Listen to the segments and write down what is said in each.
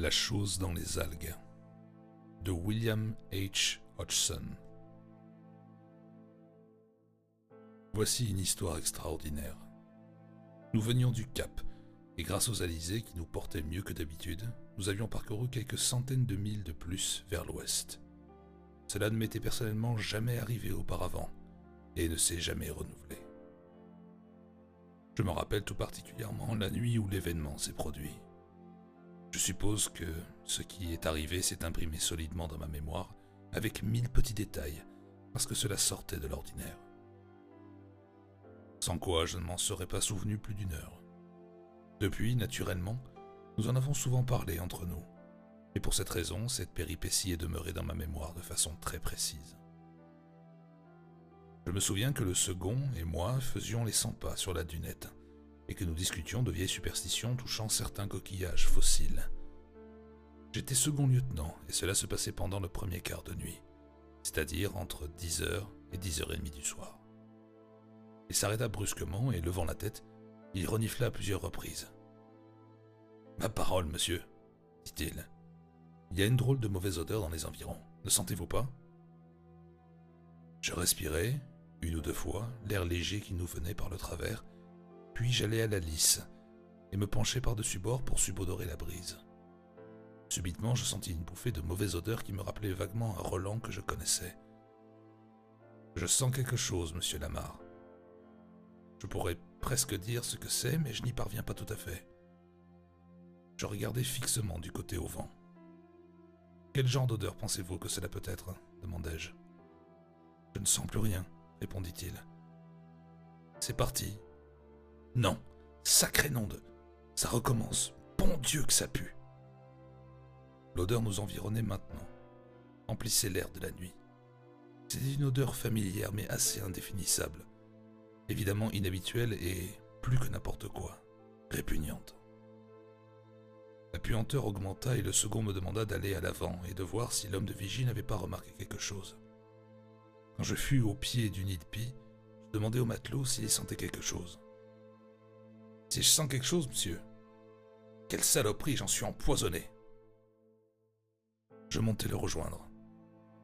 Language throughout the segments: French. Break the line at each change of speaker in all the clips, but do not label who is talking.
La chose dans les algues de William H. Hodgson. Voici une histoire extraordinaire. Nous venions du Cap, et grâce aux alizés qui nous portaient mieux que d'habitude, nous avions parcouru quelques centaines de milles de plus vers l'ouest. Cela ne m'était personnellement jamais arrivé auparavant, et ne s'est jamais renouvelé. Je me rappelle tout particulièrement la nuit où l'événement s'est produit. Je suppose que ce qui est arrivé s'est imprimé solidement dans ma mémoire, avec mille petits détails, parce que cela sortait de l'ordinaire. Sans quoi je ne m'en serais pas souvenu plus d'une heure. Depuis, naturellement, nous en avons souvent parlé entre nous, et pour cette raison, cette péripétie est demeurée dans ma mémoire de façon très précise. Je me souviens que le second et moi faisions les 100 pas sur la dunette, et que nous discutions de vieilles superstitions touchant certains coquillages fossiles. J'étais second lieutenant, et cela se passait pendant le premier quart de nuit, c'est-à-dire entre 10h et 10h30 du soir. Il s'arrêta brusquement et, levant la tête, il renifla à plusieurs reprises. Ma parole, monsieur, dit-il. Il y a une drôle de mauvaise odeur dans les environs, ne sentez-vous pas? Je respirai, une ou deux fois, l'air léger qui nous venait par le travers, puis j'allai à la lisse et me penchai par-dessus bord pour subodorer la brise. Subitement, je sentis une bouffée de mauvaise odeur qui me rappelait vaguement un Roland que je connaissais. Je sens quelque chose, monsieur Lamar. Je pourrais presque dire ce que c'est, mais je n'y parviens pas tout à fait. Je regardai fixement du côté au vent. Quel genre d'odeur pensez-vous que cela peut être? demandai-je. Je ne sens plus rien, répondit-il. C'est parti, non, sacré nom de... Ça recommence. Bon Dieu que ça pue. L'odeur nous environnait maintenant, emplissait l'air de la nuit. C'était une odeur familière mais assez indéfinissable, évidemment inhabituelle et, plus que n'importe quoi, répugnante. La puanteur augmenta et le second me demanda d'aller à l'avant et de voir si l'homme de vigie n'avait pas remarqué quelque chose. Quand je fus au pied du nid de pie, je demandai au matelot s'il sentait quelque chose. Si je sens quelque chose, monsieur. Quelle saloperie, j'en suis empoisonné. Je montai le rejoindre.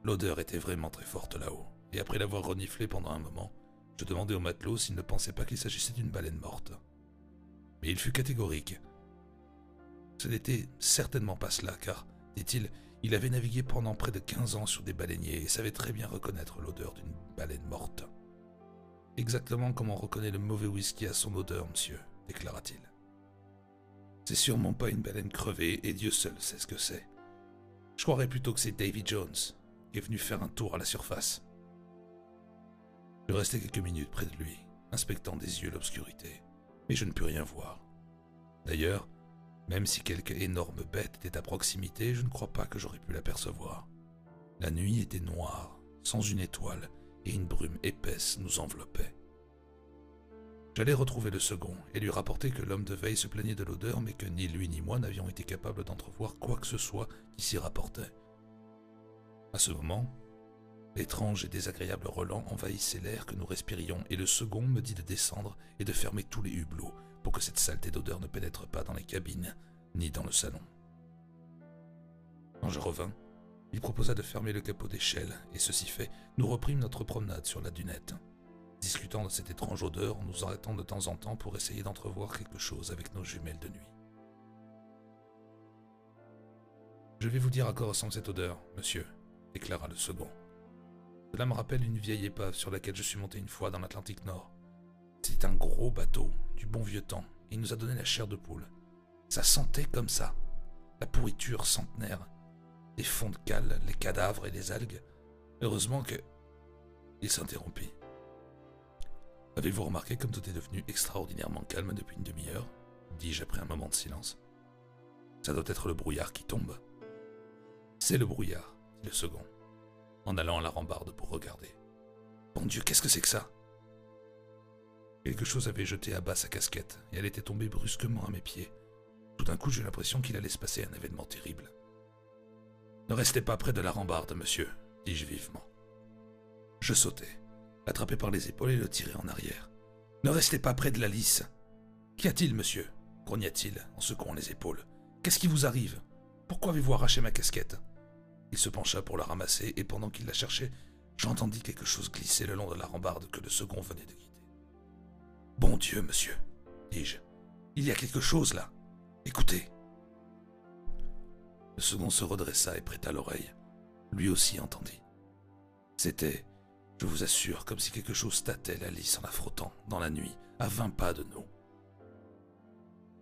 L'odeur était vraiment très forte là-haut, et après l'avoir reniflé pendant un moment, je demandai au matelot s'il ne pensait pas qu'il s'agissait d'une baleine morte. Mais il fut catégorique. Ce n'était certainement pas cela, car, dit-il, il avait navigué pendant près de 15 ans sur des baleiniers et savait très bien reconnaître l'odeur d'une baleine morte. Exactement comme on reconnaît le mauvais whisky à son odeur, monsieur déclara-t-il. C'est sûrement pas une baleine crevée, et Dieu seul sait ce que c'est. Je croirais plutôt que c'est Davy Jones, qui est venu faire un tour à la surface. Je restai quelques minutes près de lui, inspectant des yeux l'obscurité, mais je ne pus rien voir. D'ailleurs, même si quelque énorme bête était à proximité, je ne crois pas que j'aurais pu l'apercevoir. La nuit était noire, sans une étoile, et une brume épaisse nous enveloppait. J'allais retrouver le second et lui rapporter que l'homme de veille se plaignait de l'odeur, mais que ni lui ni moi n'avions été capables d'entrevoir quoi que ce soit qui s'y rapportait. À ce moment, l'étrange et désagréable relent envahissait l'air que nous respirions, et le second me dit de descendre et de fermer tous les hublots pour que cette saleté d'odeur ne pénètre pas dans les cabines ni dans le salon. Quand je revins, il proposa de fermer le capot d'échelle, et ceci fait, nous reprîmes notre promenade sur la dunette discutant de cette étrange odeur, nous arrêtant de temps en temps pour essayer d'entrevoir quelque chose avec nos jumelles de nuit. Je vais vous dire à quoi ressemble cette odeur, monsieur, déclara le second. Cela me rappelle une vieille épave sur laquelle je suis monté une fois dans l'Atlantique Nord. C'était un gros bateau, du bon vieux temps, et il nous a donné la chair de poule. Ça sentait comme ça, la pourriture centenaire, les fonds de cale, les cadavres et les algues. Heureusement que... Il s'interrompit. Avez-vous remarqué comme tout est devenu extraordinairement calme depuis une demi-heure? dis-je après un moment de silence. Ça doit être le brouillard qui tombe. C'est le brouillard, dit le second, en allant à la rambarde pour regarder. Bon Dieu, qu'est-ce que c'est que ça? Quelque chose avait jeté à bas sa casquette, et elle était tombée brusquement à mes pieds. Tout d'un coup, j'ai l'impression qu'il allait se passer un événement terrible. Ne restez pas près de la rambarde, monsieur, dis-je vivement. Je sautai l'attraper par les épaules et le tirer en arrière. Ne restez pas près de la lisse. Qu'y a-t-il, monsieur? grogna-t-il en secouant les épaules. Qu'est-ce qui vous arrive? Pourquoi avez-vous arraché ma casquette? Il se pencha pour la ramasser, et pendant qu'il la cherchait, j'entendis quelque chose glisser le long de la rambarde que le second venait de quitter. Bon Dieu, monsieur, dis-je, il y a quelque chose là. Écoutez. Le second se redressa et prêta l'oreille. Lui aussi entendit. C'était, je vous assure, comme si quelque chose tâtait la lisse en la frottant, dans la nuit, à vingt pas de nous.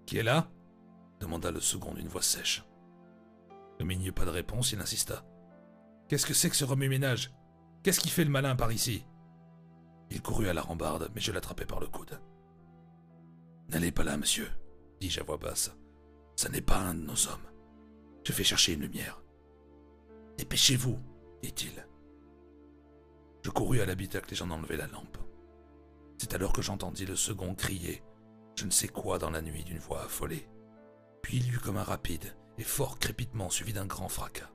Qui est là? demanda le second d'une voix sèche. Comme il n'y eut pas de réponse, il insista. Qu'est-ce que c'est que ce remue-ménage? Qu'est-ce qui fait le malin par ici? Il courut à la rambarde, mais je l'attrapai par le coude. N'allez pas là, monsieur, dis-je à voix basse. Ça n'est pas un de nos hommes. Je fais chercher une lumière. Dépêchez-vous, dit-il. Je courus à l'habitacle et j'en enlevai la lampe. C'est alors que j'entendis le second crier je ne sais quoi dans la nuit d'une voix affolée. Puis il y eut comme un rapide et fort crépitement suivi d'un grand fracas.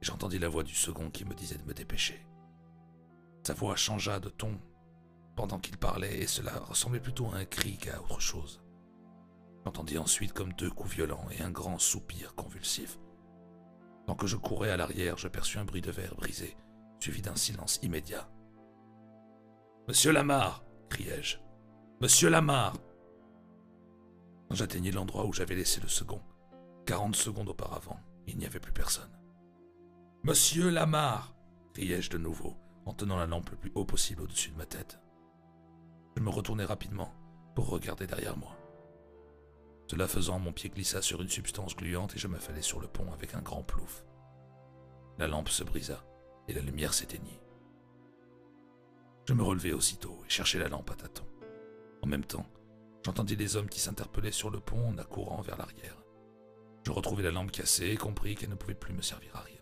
J'entendis la voix du second qui me disait de me dépêcher. Sa voix changea de ton pendant qu'il parlait et cela ressemblait plutôt à un cri qu'à autre chose. J'entendis ensuite comme deux coups violents et un grand soupir convulsif. Tant que je courais à l'arrière, je perçus un bruit de verre brisé, suivi d'un silence immédiat. Monsieur Lamar criai-je. Monsieur Lamar J'atteignis l'endroit où j'avais laissé le second. Quarante secondes auparavant, il n'y avait plus personne. Monsieur Lamar criai-je de nouveau, en tenant la lampe le plus haut possible au-dessus de ma tête. Je me retournai rapidement pour regarder derrière moi. Cela faisant, mon pied glissa sur une substance gluante et je m'affalai sur le pont avec un grand plouf. La lampe se brisa et la lumière s'éteignit. Je me relevai aussitôt et cherchai la lampe à tâtons. En même temps, j'entendis les hommes qui s'interpellaient sur le pont en accourant vers l'arrière. Je retrouvai la lampe cassée et compris qu'elle ne pouvait plus me servir à rien.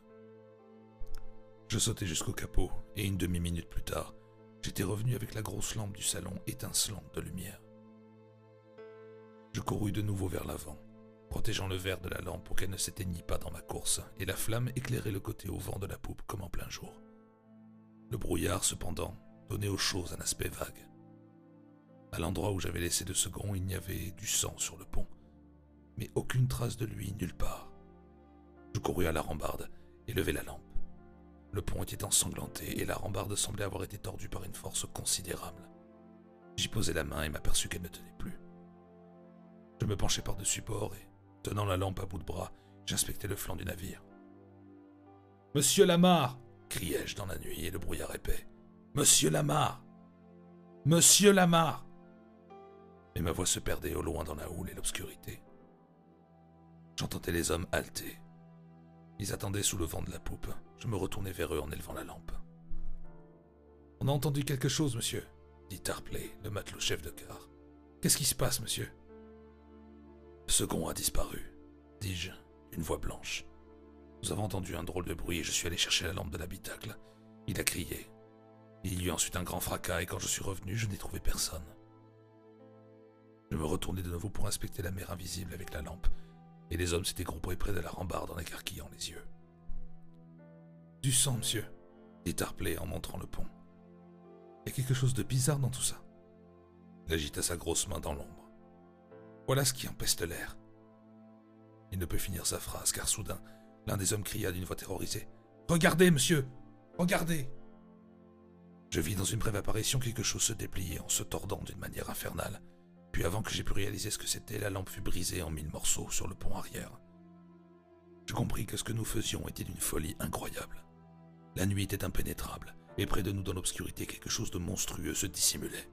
Je sautai jusqu'au capot et une demi-minute plus tard, j'étais revenu avec la grosse lampe du salon étincelante de lumière. Je courus de nouveau vers l'avant, protégeant le verre de la lampe pour qu'elle ne s'éteignît pas dans ma course, et la flamme éclairait le côté au vent de la poupe comme en plein jour. Le brouillard, cependant, donnait aux choses un aspect vague. À l'endroit où j'avais laissé le second, il y avait du sang sur le pont, mais aucune trace de lui nulle part. Je courus à la rambarde et levai la lampe. Le pont était ensanglanté et la rambarde semblait avoir été tordue par une force considérable. J'y posai la main et m'aperçus qu'elle ne tenait plus. Je me penchai par-dessus bord et, tenant la lampe à bout de bras, j'inspectais le flanc du navire. Monsieur Lamar criai-je dans la nuit et le brouillard épais. Monsieur Lamar Monsieur Lamar Mais ma voix se perdait au loin dans la houle et l'obscurité. J'entendais les hommes halter. Ils attendaient sous le vent de la poupe. Je me retournai vers eux en élevant la lampe. On a entendu quelque chose, monsieur, dit Tarpley, le matelot chef de quart. Qu'est-ce qui se passe, monsieur? Second a disparu, dis-je, d'une voix blanche. Nous avons entendu un drôle de bruit et je suis allé chercher la lampe de l'habitacle. Il a crié. Il y eut ensuite un grand fracas et quand je suis revenu, je n'ai trouvé personne. Je me retournai de nouveau pour inspecter la mer invisible avec la lampe, et les hommes s'étaient groupés près de la rambarde en écarquillant les yeux. Du sang, monsieur, dit Tarpley en montrant le pont. Il y a quelque chose de bizarre dans tout ça. Il agita sa grosse main dans l'ombre. Voilà ce qui empeste l'air. Il ne peut finir sa phrase car soudain, l'un des hommes cria d'une voix terrorisée. Regardez, monsieur Regardez Je vis dans une brève apparition quelque chose se déplier en se tordant d'une manière infernale. Puis avant que j'aie pu réaliser ce que c'était, la lampe fut brisée en mille morceaux sur le pont arrière. Je compris que ce que nous faisions était d'une folie incroyable. La nuit était impénétrable, et près de nous dans l'obscurité quelque chose de monstrueux se dissimulait.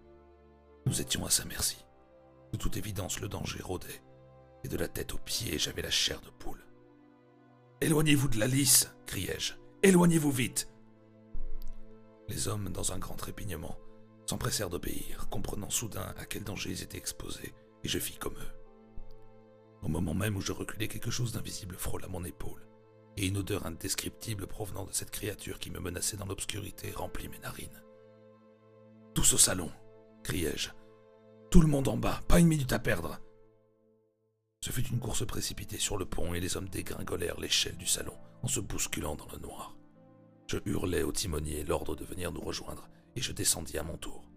Nous étions à sa merci. De toute évidence, le danger rôdait, et de la tête aux pieds, j'avais la chair de poule. Éloignez-vous de la lisse, criai-je. Éloignez-vous vite. Les hommes, dans un grand trépignement, s'empressèrent d'obéir, comprenant soudain à quel danger ils étaient exposés, et je fis comme eux. Au moment même où je reculais, quelque chose d'invisible frôla mon épaule et une odeur indescriptible provenant de cette créature qui me menaçait dans l'obscurité remplit mes narines. Tous au salon, criai-je. Tout le monde en bas, pas une minute à perdre. Ce fut une course précipitée sur le pont et les hommes dégringolèrent l'échelle du salon en se bousculant dans le noir. Je hurlai au timonier l'ordre de venir nous rejoindre et je descendis à mon tour.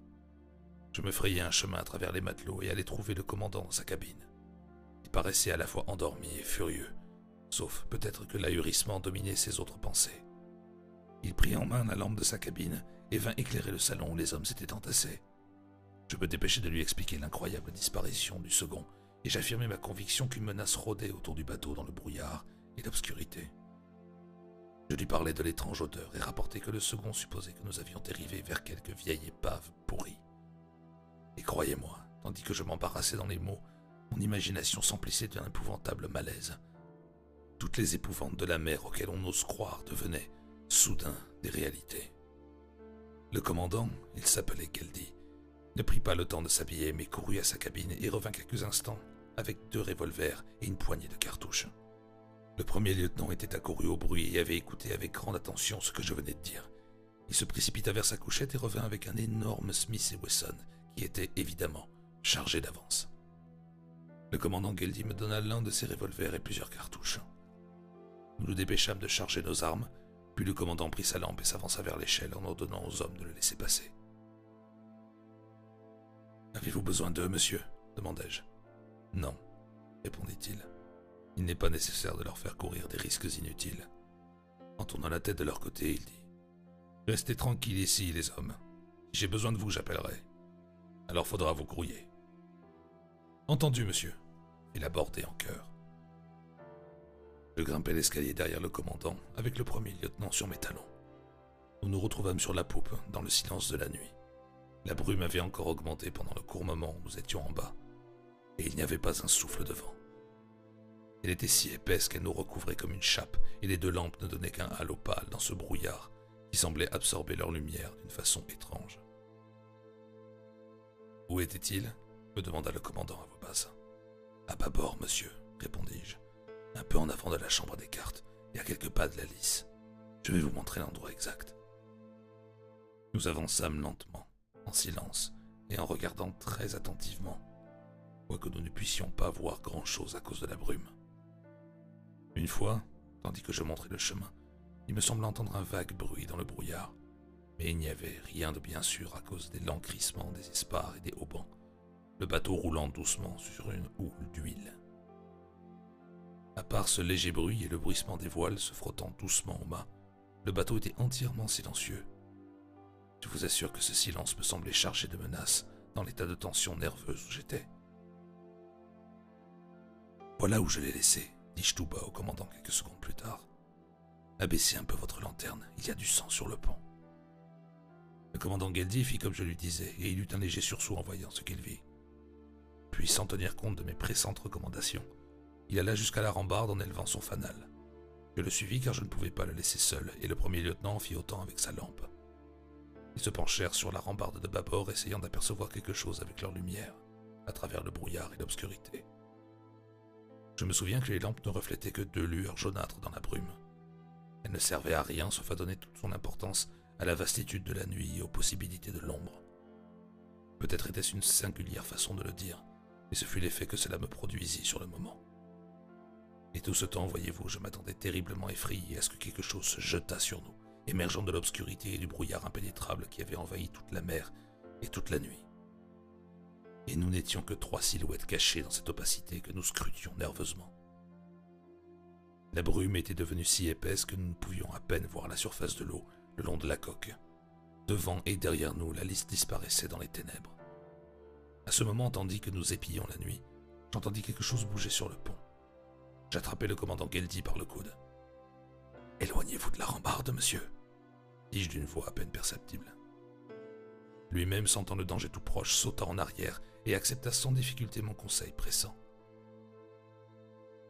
Je me frayai un chemin à travers les matelots et allai trouver le commandant dans sa cabine. Il paraissait à la fois endormi et furieux, sauf peut-être que l'ahurissement dominait ses autres pensées. Il prit en main la lampe de sa cabine et vint éclairer le salon où les hommes s'étaient entassés. Je me dépêchai de lui expliquer l'incroyable disparition du second, et j'affirmai ma conviction qu'une menace rôdait autour du bateau dans le brouillard et l'obscurité. Je lui parlais de l'étrange odeur et rapportai que le second supposait que nous avions dérivé vers quelque vieille épave pourrie. Et croyez-moi, tandis que je m'embarrassais dans les mots, mon imagination s'emplissait d'un épouvantable malaise. Toutes les épouvantes de la mer auxquelles on ose croire devenaient, soudain, des réalités. Le commandant, il s'appelait Geldi, ne prit pas le temps de s'habiller mais courut à sa cabine et revint quelques instants avec deux revolvers et une poignée de cartouches. Le premier lieutenant était accouru au bruit et avait écouté avec grande attention ce que je venais de dire. Il se précipita vers sa couchette et revint avec un énorme Smith et Wesson qui était évidemment chargé d'avance. Le commandant Geldy me donna l'un de ses revolvers et plusieurs cartouches. Nous nous dépêchâmes de charger nos armes, puis le commandant prit sa lampe et s'avança vers l'échelle en ordonnant aux hommes de le laisser passer. Avez-vous besoin d'eux, monsieur? demandai-je. Non, répondit-il. Il, n'est pas nécessaire de leur faire courir des risques inutiles. En tournant la tête de leur côté, il dit Restez tranquilles ici, les hommes. Si j'ai besoin de vous, j'appellerai. Alors faudra vous grouiller. Entendu, monsieur. Il abordait en chœur. Je grimpai l'escalier derrière le commandant, avec le premier lieutenant sur mes talons. Nous nous retrouvâmes sur la poupe, dans le silence de la nuit. La brume avait encore augmenté pendant le court moment où nous étions en bas, et il n'y avait pas un souffle de vent. Elle était si épaisse qu'elle nous recouvrait comme une chape, et les deux lampes ne donnaient qu'un halo pâle dans ce brouillard qui semblait absorber leur lumière d'une façon étrange. Où était-il? me demanda le commandant à voix basse. À bâbord, monsieur, répondis-je, un peu en avant de la chambre des cartes et à quelques pas de la lisse. Je vais vous montrer l'endroit exact. Nous avançâmes lentement, en silence et en regardant très attentivement, quoique nous ne puissions pas voir grand-chose à cause de la brume. Une fois, tandis que je montrais le chemin, il me semblait entendre un vague bruit dans le brouillard, mais il n'y avait rien de bien sûr à cause des lents des espars et des haubans, le bateau roulant doucement sur une houle d'huile. À part ce léger bruit et le bruissement des voiles se frottant doucement au mât, le bateau était entièrement silencieux. Je vous assure que ce silence me semblait chargé de menaces dans l'état de tension nerveuse où j'étais. Voilà où je l'ai laissé, dis-je tout bas au commandant quelques secondes plus tard. Abaissez un peu votre lanterne, il y a du sang sur le pont. Le commandant Geldy fit comme je lui disais, et il eut un léger sursaut en voyant ce qu'il vit. Puis, sans tenir compte de mes pressantes recommandations, il alla jusqu'à la rambarde en élevant son fanal. Je le suivis car je ne pouvais pas le laisser seul, et le premier lieutenant fit autant avec sa lampe. Ils se penchèrent sur la rambarde de bâbord, essayant d'apercevoir quelque chose avec leur lumière, à travers le brouillard et l'obscurité. Je me souviens que les lampes ne reflétaient que deux lueurs jaunâtres dans la brume. Elles ne servaient à rien sauf à donner toute son importance à la vastitude de la nuit et aux possibilités de l'ombre. Peut-être était-ce une singulière façon de le dire, mais ce fut l'effet que cela me produisit sur le moment. Et tout ce temps, voyez-vous, je m'attendais terriblement effrayé à ce que quelque chose se jetât sur nous, émergeant de l'obscurité et du brouillard impénétrable qui avait envahi toute la mer et toute la nuit et nous n'étions que trois silhouettes cachées dans cette opacité que nous scrutions nerveusement. La brume était devenue si épaisse que nous ne pouvions à peine voir la surface de l'eau le long de la coque. Devant et derrière nous, la liste disparaissait dans les ténèbres. À ce moment, tandis que nous épillions la nuit, j'entendis quelque chose bouger sur le pont. J'attrapai le commandant Geldy par le coude. Éloignez-vous de la rambarde, monsieur, dis-je d'une voix à peine perceptible. Lui-même, sentant le danger tout proche, sauta en arrière et accepta sans difficulté mon conseil pressant.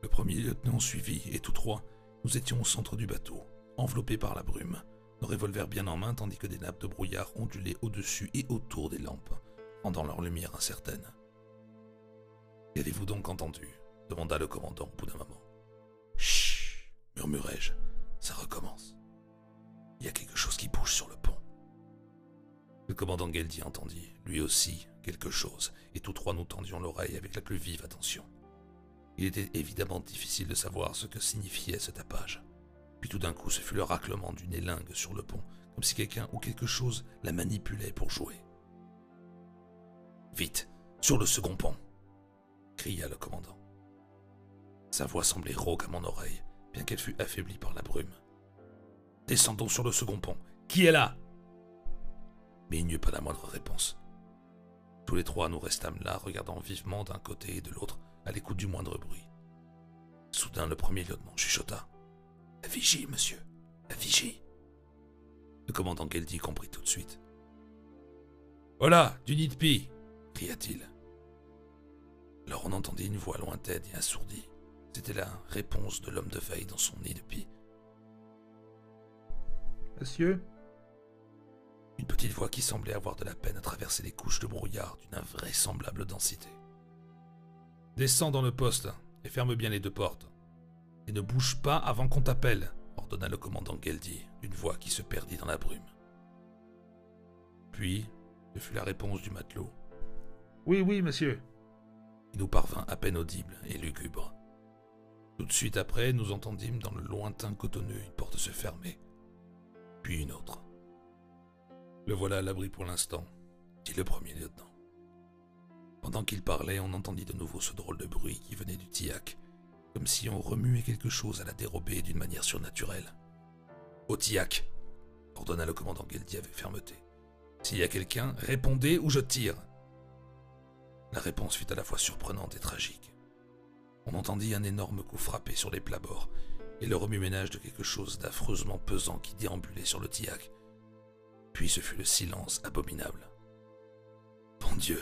Le premier lieutenant suivit, et tous trois, nous étions au centre du bateau, enveloppés par la brume, nos revolvers bien en main, tandis que des nappes de brouillard ondulaient au-dessus et autour des lampes, rendant leur lumière incertaine. Qu'avez-vous donc entendu? demanda le commandant au bout d'un moment. Chut murmurai-je, ça recommence. Il y a quelque chose qui bouge sur le pont. Le commandant Geldy entendit, lui aussi, quelque chose, et tous trois nous tendions l'oreille avec la plus vive attention. Il était évidemment difficile de savoir ce que signifiait ce tapage. Puis tout d'un coup, ce fut le raclement d'une élingue sur le pont, comme si quelqu'un ou quelque chose la manipulait pour jouer. Vite, sur le second pont cria le commandant. Sa voix semblait rauque à mon oreille, bien qu'elle fût affaiblie par la brume. Descendons sur le second pont. Qui est là? Mais il n'y eut pas la moindre réponse. Tous les trois nous restâmes là, regardant vivement d'un côté et de l'autre, à l'écoute du moindre bruit. Soudain, le premier lieutenant chuchota. La monsieur, la. Le commandant Geldy comprit tout de suite. Voilà, du nid cria-t-il. Alors on entendit une voix lointaine et assourdie. C'était la réponse de l'homme de veille dans son nid de pie.
Monsieur?
Une petite voix qui semblait avoir de la peine à traverser les couches de brouillard d'une invraisemblable densité. Descends dans le poste et ferme bien les deux portes. Et ne bouge pas avant qu'on t'appelle, ordonna le commandant Geldy, d'une voix qui se perdit dans la brume. Puis, ce fut la réponse du matelot.
Oui, oui, monsieur.
Il nous parvint à peine audible et lugubre. Tout de suite après, nous entendîmes dans le lointain cotonneux une porte se fermer, puis une autre. Le voilà à l'abri pour l'instant, dit le premier lieutenant. Pendant qu'il parlait, on entendit de nouveau ce drôle de bruit qui venait du tillac, comme si on remuait quelque chose à la dérobée d'une manière surnaturelle. Au tillac ordonna le commandant Geldy avec fermeté. S'il y a quelqu'un, répondez ou je tire. La réponse fut à la fois surprenante et tragique. On entendit un énorme coup frapper sur les plabords et le remue-ménage de quelque chose d'affreusement pesant qui déambulait sur le tillac. Puis ce fut le silence abominable. Bon Dieu,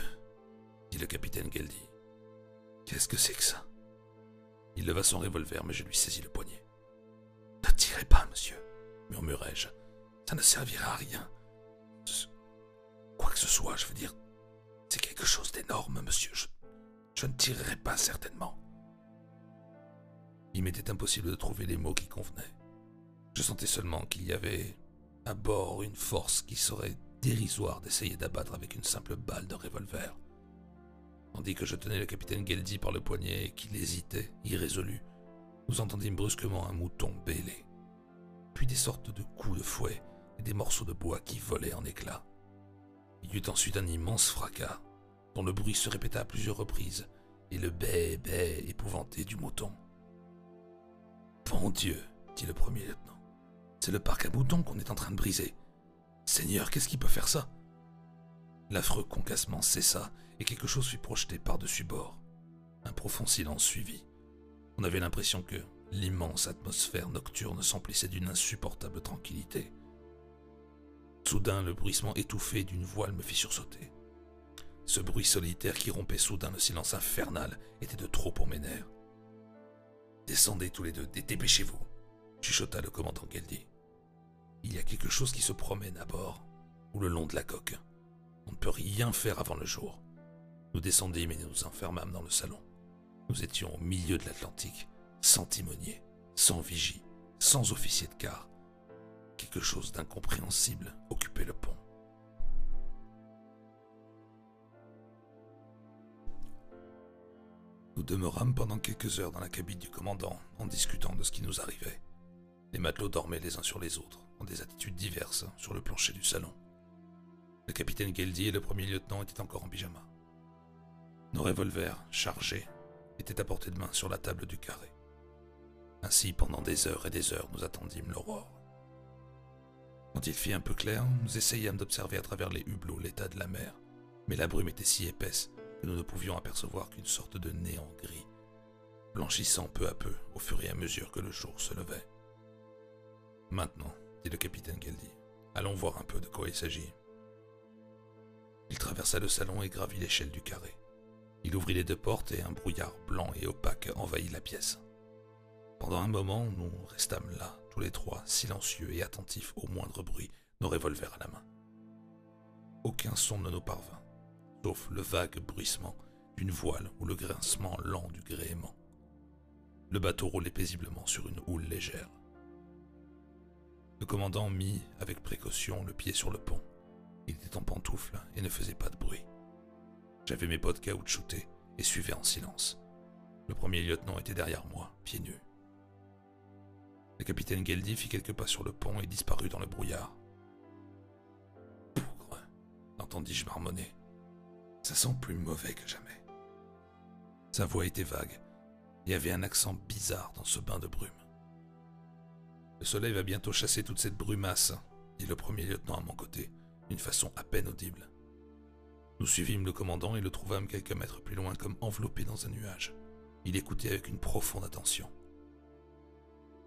dit le capitaine Geldy. Qu'est-ce que c'est que ça? Il leva son revolver, mais je lui saisis le poignet. Ne tirez pas, monsieur, murmurai-je. Ça ne servira à rien. Quoi que ce soit, je veux dire, c'est quelque chose d'énorme, monsieur. Je ne tirerai pas certainement. Il m'était impossible de trouver les mots qui convenaient. Je sentais seulement qu'il y avait à bord une force qui serait dérisoire d'essayer d'abattre avec une simple balle de revolver. Tandis que je tenais le capitaine Geldy par le poignet et qu'il hésitait, irrésolu, nous entendîmes brusquement un mouton bêler, puis des sortes de coups de fouet et des morceaux de bois qui volaient en éclats. Il y eut ensuite un immense fracas, dont le bruit se répéta à plusieurs reprises, et le bé-bé épouvanté du mouton. Bon Dieu, dit le premier lieutenant, c'est le parc à moutons qu'on est en train de briser. Seigneur, qu'est-ce qui peut faire ça? L'affreux concassement cessa et quelque chose fut projeté par-dessus bord. Un profond silence suivit. On avait l'impression que l'immense atmosphère nocturne s'emplissait d'une insupportable tranquillité. Soudain, le bruissement étouffé d'une voile me fit sursauter. Ce bruit solitaire qui rompait soudain le silence infernal était de trop pour mes nerfs. Descendez tous les deux, dépêchez-vous, chuchota le commandant Geldy. Il y a quelque chose qui se promène à bord, ou le long de la coque. On ne peut rien faire avant le jour. Nous descendîmes et nous enfermâmes dans le salon. Nous étions au milieu de l'Atlantique, sans timonier, sans vigie, sans officier de quart. Quelque chose d'incompréhensible occupait le pont. Nous demeurâmes pendant quelques heures dans la cabine du commandant en discutant de ce qui nous arrivait. Les matelots dormaient les uns sur les autres, en des attitudes diverses, sur le plancher du salon. Le capitaine Geldy et le premier lieutenant étaient encore en pyjama. Nos revolvers, chargés, étaient à portée de main sur la table du carré. Ainsi, pendant des heures et des heures, nous attendîmes l'aurore. Quand il fit un peu clair, nous essayâmes d'observer à travers les hublots l'état de la mer, mais la brume était si épaisse nous ne pouvions apercevoir qu'une sorte de néant gris, blanchissant peu à peu au fur et à mesure que le jour se levait. Maintenant, dit le capitaine Geldy, allons voir un peu de quoi il s'agit. Il traversa le salon et gravit l'échelle du carré. Il ouvrit les deux portes et un brouillard blanc et opaque envahit la pièce. Pendant un moment, nous restâmes là, tous les trois, silencieux et attentifs au moindre bruit, nos revolvers à la main. Aucun son ne nous parvint, sauf le vague bruissement d'une voile ou le grincement lent du gréement. Le bateau roulait paisiblement sur une houle légère. Le commandant mit, avec précaution, le pied sur le pont. Il était en pantoufle et ne faisait pas de bruit. J'avais mes bottes caoutchoutées et suivais en silence. Le premier lieutenant était derrière moi, pieds nus. Le capitaine Geldy fit quelques pas sur le pont et disparut dans le brouillard. Pougre, entendis-je marmonner. Ça sent plus mauvais que jamais. Sa voix était vague et avait un accent bizarre dans ce bain de brume. Le soleil va bientôt chasser toute cette brumasse, dit le premier lieutenant à mon côté, d'une façon à peine audible. Nous suivîmes le commandant et le trouvâmes quelques mètres plus loin comme enveloppé dans un nuage. Il écoutait avec une profonde attention.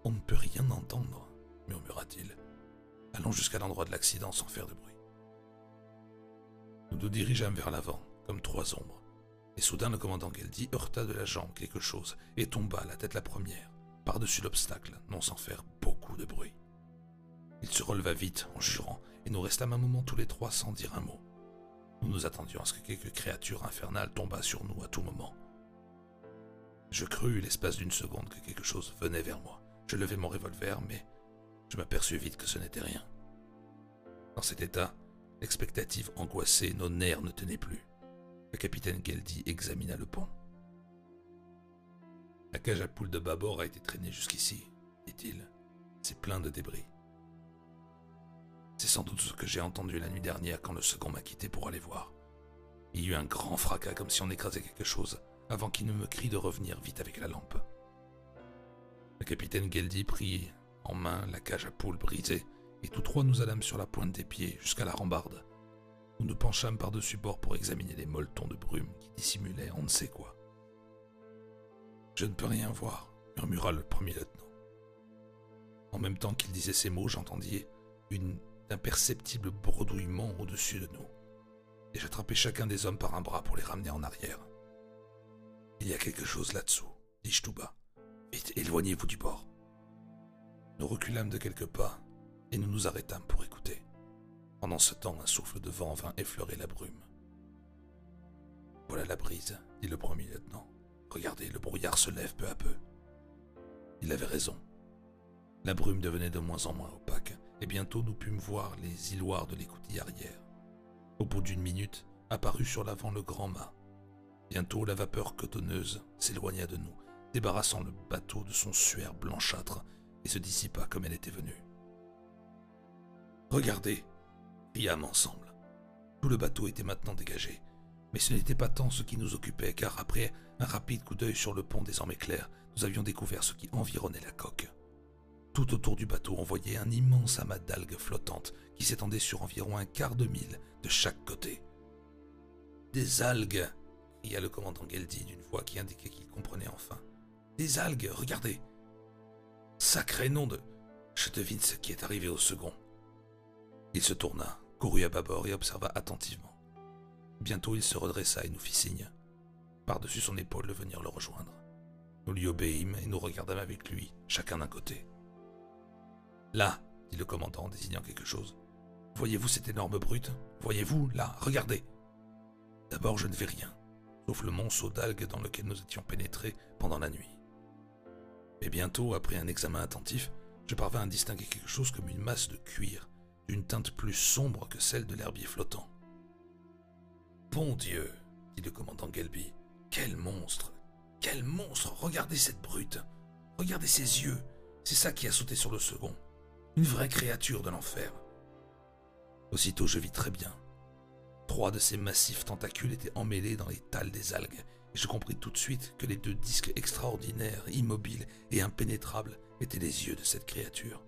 On ne peut rien entendre, murmura-t-il. Allons jusqu'à l'endroit de l'accident sans faire de bruit. Nous nous dirigeâmes vers l'avant, comme trois ombres. Et soudain, le commandant Geldi heurta de la jambe quelque chose et tomba, la tête la première, par-dessus l'obstacle, non sans faire beaucoup de bruit. Il se releva vite en jurant, et nous restâmes un moment tous les trois sans dire un mot. Nous nous attendions à ce que quelque créature infernale tombât sur nous à tout moment. Je crus l'espace d'une seconde que quelque chose venait vers moi. Je levai mon revolver, mais je m'aperçus vite que ce n'était rien. Dans cet état, l'expectative angoissée, nos nerfs ne tenaient plus. Le capitaine Geldi examina le pont. La cage à poules de bâbord a été traînée jusqu'ici, dit-il. C'est plein de débris. C'est sans doute ce que j'ai entendu la nuit dernière quand le second m'a quitté pour aller voir. Il y eut un grand fracas comme si on écrasait quelque chose, avant qu'il ne me crie de revenir vite avec la lampe. Le capitaine Geldi prit en main la cage à poules brisée, et tous trois nous allâmes sur la pointe des pieds jusqu'à la rambarde. Nous nous penchâmes par-dessus bord pour examiner les molletons de brume qui dissimulaient on ne sait quoi. Je ne peux rien voir, murmura le premier lieutenant. En même temps qu'il disait ces mots, j'entendis une imperceptible bredouillement au-dessus de nous, et j'attrapai chacun des hommes par un bras pour les ramener en arrière. Il y a quelque chose là-dessous, dis-je tout bas. Éloignez-vous du bord. Nous reculâmes de quelques pas et nous nous arrêtâmes pour écouter. Pendant ce temps, un souffle de vent vint effleurer la brume. Voilà la brise, dit le premier lieutenant. Regardez, le brouillard se lève peu à peu. Il avait raison. La brume devenait de moins en moins opaque, et bientôt nous pûmes voir les îloirs de l'écoutille arrière. Au bout d'une minute, apparut sur l'avant le grand mât. Bientôt, la vapeur cotonneuse s'éloigna de nous, débarrassant le bateau de son suaire blanchâtre et se dissipa comme elle était venue. Regardez, criâmes ensemble. Tout le bateau était maintenant dégagé, mais ce n'était pas tant ce qui nous occupait, car après un rapide coup d'œil sur le pont désormais clair, nous avions découvert ce qui environnait la coque. Tout autour du bateau, on voyait un immense amas d'algues flottantes qui s'étendait sur environ un quart de mille de chaque côté. Des algues cria le commandant Geldi d'une voix qui indiquait qu'il comprenait enfin. Des algues, regardez Sacré nom de. Je devine ce qui est arrivé au second. Il se tourna, courut à bâbord et observa attentivement. Bientôt il se redressa et nous fit signe, par-dessus son épaule, de venir le rejoindre. Nous lui obéîmes et nous regardâmes avec lui, chacun d'un côté. Là, dit le commandant en désignant quelque chose. Voyez-vous cette énorme brute? Voyez-vous, là, regardez D'abord, je ne vis rien, sauf le monceau d'algues dans lequel nous étions pénétrés pendant la nuit. Mais bientôt, après un examen attentif, je parvins à distinguer quelque chose comme une masse de cuir, d'une teinte plus sombre que celle de l'herbier flottant. Bon Dieu, dit le commandant Gelby, quel monstre Quel monstre Regardez cette brute Regardez ses yeux C'est ça qui a sauté sur le second. Une vraie créature de l'enfer. Aussitôt je vis très bien. Trois de ces massifs tentacules étaient emmêlés dans les tales des algues, et je compris tout de suite que les deux disques extraordinaires, immobiles et impénétrables étaient les yeux de cette créature,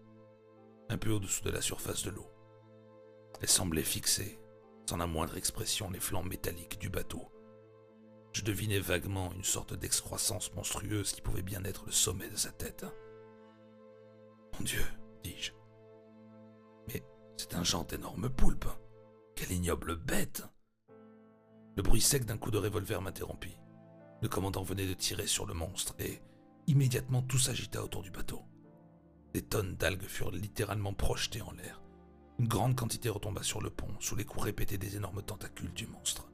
un peu au-dessous de la surface de l'eau. Elle semblait fixer, sans la moindre expression, les flancs métalliques du bateau. Je devinais vaguement une sorte d'excroissance monstrueuse qui pouvait bien être le sommet de sa tête. Mon Dieu, dis-je. Mais c'est un genre d'énorme poulpe. Quelle ignoble bête Le bruit sec d'un coup de revolver m'interrompit. Le commandant venait de tirer sur le monstre et immédiatement tout s'agita autour du bateau. Des tonnes d'algues furent littéralement projetées en l'air. Une grande quantité retomba sur le pont sous les coups répétés des énormes tentacules du monstre.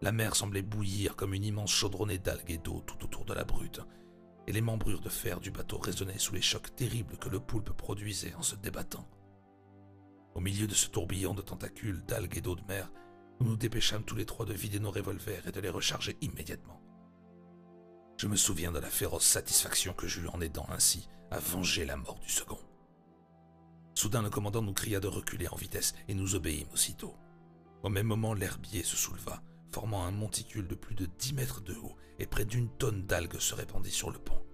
La mer semblait bouillir comme une immense chaudronnée d'algues et d'eau tout autour de la brute, et les membrures de fer du bateau résonnaient sous les chocs terribles que le poulpe produisait en se débattant. Au milieu de ce tourbillon de tentacules, d'algues et d'eau de mer, nous nous dépêchâmes tous les trois de vider nos revolvers et de les recharger immédiatement. Je me souviens de la féroce satisfaction que j'eus en aidant ainsi à venger la mort du second. Soudain, le commandant nous cria de reculer en vitesse et nous obéîmes aussitôt. Au même moment, l'herbier se souleva, formant un monticule de plus de dix mètres de haut, et près d'une tonne d'algues se répandit sur le pont.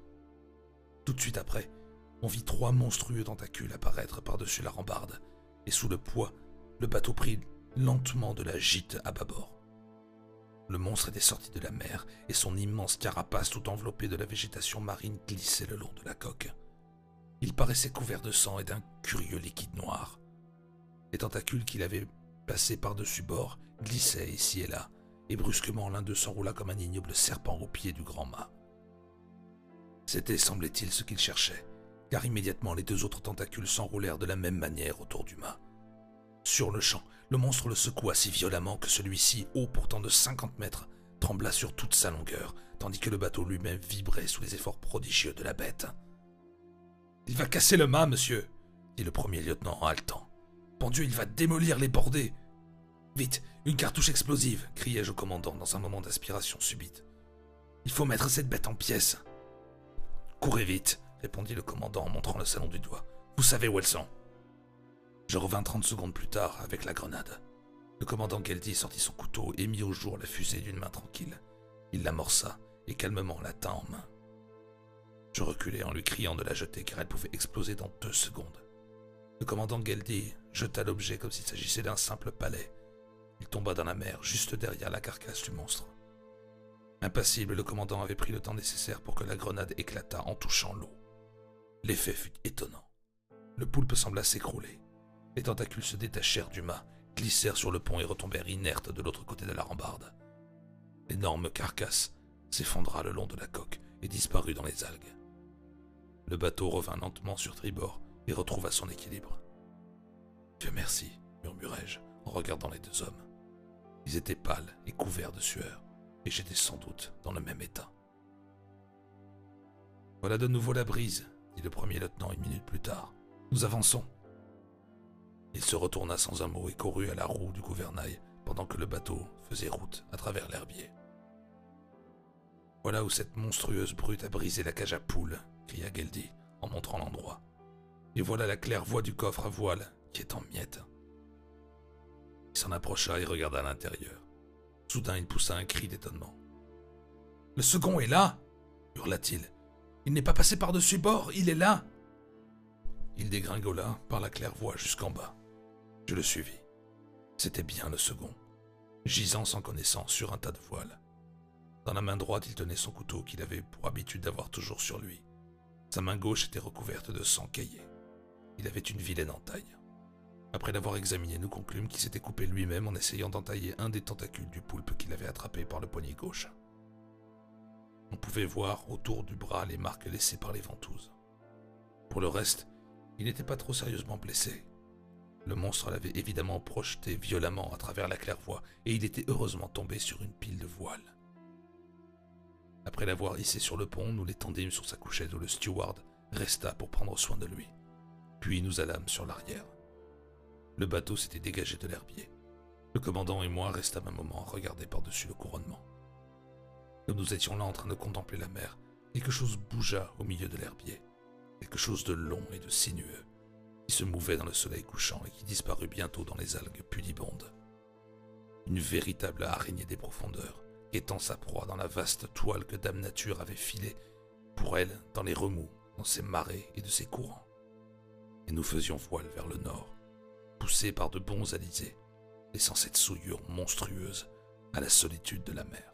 Tout de suite après, on vit trois monstrueux tentacules apparaître par-dessus la rambarde, et sous le poids, le bateau prit lentement de la gîte à bâbord. Le monstre était sorti de la mer, et son immense carapace tout enveloppée de la végétation marine glissait le long de la coque. Il paraissait couvert de sang et d'un curieux liquide noir. Les tentacules qu'il avait passés par-dessus bord glissaient ici et là, et brusquement l'un d'eux s'enroula comme un ignoble serpent au pied du grand mât. C'était, semblait-il, ce qu'il cherchait, car immédiatement les deux autres tentacules s'enroulèrent de la même manière autour du mât. Sur le champ, le monstre le secoua si violemment que celui-ci, haut pourtant de cinquante mètres, trembla sur toute sa longueur, tandis que le bateau lui-même vibrait sous les efforts prodigieux de la bête. Il va casser le mât, monsieur, dit le premier lieutenant en haletant. Dieu, il va démolir les bordées. Vite, une cartouche explosive, criai-je au commandant dans un moment d'aspiration subite. Il faut mettre cette bête en pièces. Courez vite, répondit le commandant en montrant le salon du doigt. Vous savez où elles sont. Je revins trente secondes plus tard avec la grenade. Le commandant Geldy sortit son couteau et mit au jour la fusée d'une main tranquille. Il l'amorça et calmement la tint en main. Je reculai en lui criant de la jeter car elle pouvait exploser dans deux secondes. Le commandant Geldy jeta l'objet comme s'il s'agissait d'un simple palais. Il tomba dans la mer juste derrière la carcasse du monstre. Impassible, le commandant avait pris le temps nécessaire pour que la grenade éclatât en touchant l'eau. L'effet fut étonnant. Le poulpe sembla s'écrouler. Les tentacules se détachèrent du mât, glissèrent sur le pont et retombèrent inertes de l'autre côté de la rambarde. L'énorme carcasse s'effondra le long de la coque et disparut dans les algues. Le bateau revint lentement sur tribord et retrouva son équilibre. Dieu merci, murmurai-je en regardant les deux hommes. Ils étaient pâles et couverts de sueur, et j'étais sans doute dans le même état. Voilà de nouveau la brise, dit le premier lieutenant une minute plus tard. Nous avançons. Il se retourna sans un mot et courut à la roue du gouvernail pendant que le bateau faisait route à travers l'herbier. Voilà où cette monstrueuse brute a brisé la cage à poules, cria Geldy en montrant l'endroit. Et voilà la claire-voie du coffre à voile qui est en miettes. Il s'en approcha et regarda l'intérieur. Soudain, il poussa un cri d'étonnement. Le second est là hurla-t-il. Il n'est pas passé par-dessus bord, il est là Il dégringola par la claire-voie jusqu'en bas. Je le suivis. C'était bien le second, gisant sans connaissance sur un tas de voiles. Dans la main droite, il tenait son couteau qu'il avait pour habitude d'avoir toujours sur lui. Sa main gauche était recouverte de sang caillé. Il avait une vilaine entaille. Après l'avoir examiné, nous conclûmes qu'il s'était coupé lui-même en essayant d'entailler un des tentacules du poulpe qu'il avait attrapé par le poignet gauche. On pouvait voir autour du bras les marques laissées par les ventouses. Pour le reste, il n'était pas trop sérieusement blessé. Le monstre l'avait évidemment projeté violemment à travers la claire-voie et il était heureusement tombé sur une pile de voiles. Après l'avoir hissé sur le pont, nous l'étendîmes sur sa couchette où le steward resta pour prendre soin de lui. Puis nous allâmes sur l'arrière. Le bateau s'était dégagé de l'herbier. Le commandant et moi restâmes un moment à regarder par-dessus le couronnement. Comme nous étions là en train de contempler la mer, quelque chose bougea au milieu de l'herbier. Quelque chose de long et de sinueux, qui se mouvait dans le soleil couchant et qui disparut bientôt dans les algues pudibondes. Une véritable araignée des profondeurs, étant sa proie dans la vaste toile que Dame Nature avait filée pour elle dans les remous, dans ses marées et de ses courants. Et nous faisions voile vers le nord, poussé par de bons alizés, laissant cette souillure monstrueuse à la solitude de la mer.